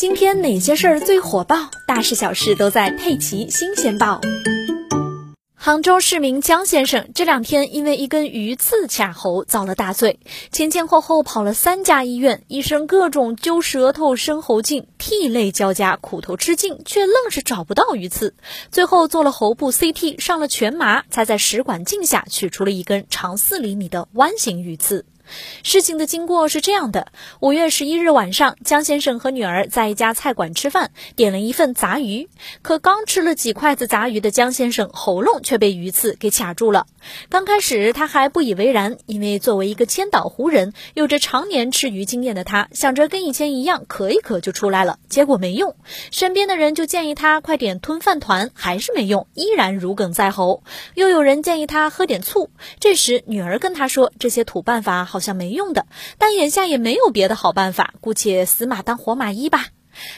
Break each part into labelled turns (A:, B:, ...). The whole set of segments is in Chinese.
A: 今天哪些事儿最火爆？大事小事都在《佩奇新鲜报》。杭州市民江先生这两天因为一根鱼刺卡喉遭了大罪，前前后后跑了三家医院，医生各种揪舌头、伸喉镜，涕泪交加，苦头吃尽，却愣是找不到鱼刺。最后做了喉部 CT，上了全麻，才在食管镜下取出了一根长四厘米的弯形鱼刺。事情的经过是这样的：五月十一日晚上，江先生和女儿在一家菜馆吃饭，点了一份杂鱼。可刚吃了几筷子杂鱼的江先生，喉咙却被鱼刺给卡住了。刚开始他还不以为然，因为作为一个千岛湖人，有着常年吃鱼经验的他，想着跟以前一样咳一咳就出来了。结果没用，身边的人就建议他快点吞饭团，还是没用，依然如鲠在喉。又有人建议他喝点醋，这时女儿跟他说：“这些土办法好。”好像没用的，但眼下也没有别的好办法，姑且死马当活马医吧。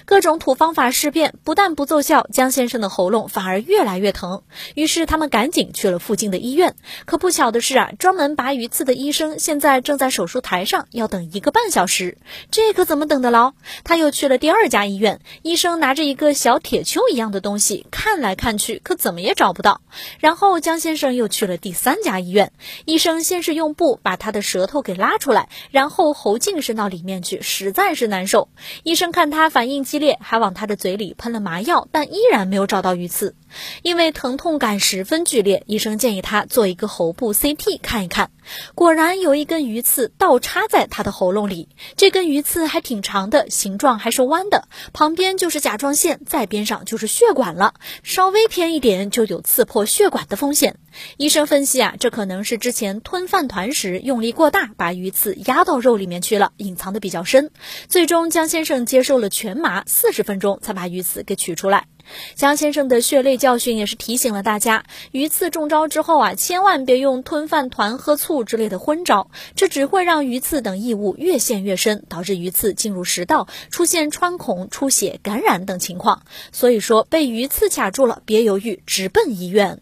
A: 各种土方法试遍，不但不奏效，江先生的喉咙反而越来越疼。于是他们赶紧去了附近的医院。可不巧的是啊，专门拔鱼刺的医生现在正在手术台上，要等一个半小时。这可怎么等得牢？他又去了第二家医院，医生拿着一个小铁锹一样的东西看来看去，可怎么也找不到。然后江先生又去了第三家医院，医生先是用布把他的舌头给拉出来，然后喉镜伸到里面去，实在是难受。医生看他反应。应激烈，还往他的嘴里喷了麻药，但依然没有找到鱼刺。因为疼痛感十分剧烈，医生建议他做一个喉部 CT 看一看。果然有一根鱼刺倒插在他的喉咙里，这根鱼刺还挺长的，形状还是弯的，旁边就是甲状腺，再边上就是血管了，稍微偏一点就有刺破血管的风险。医生分析啊，这可能是之前吞饭团时用力过大，把鱼刺压到肉里面去了，隐藏的比较深。最终江先生接受了全麻，四十分钟才把鱼刺给取出来。江先生的血泪教训也是提醒了大家：鱼刺中招之后啊，千万别用吞饭团、喝醋之类的昏招，这只会让鱼刺等异物越陷越深，导致鱼刺进入食道，出现穿孔、出血、感染等情况。所以说，被鱼刺卡住了，别犹豫，直奔医院。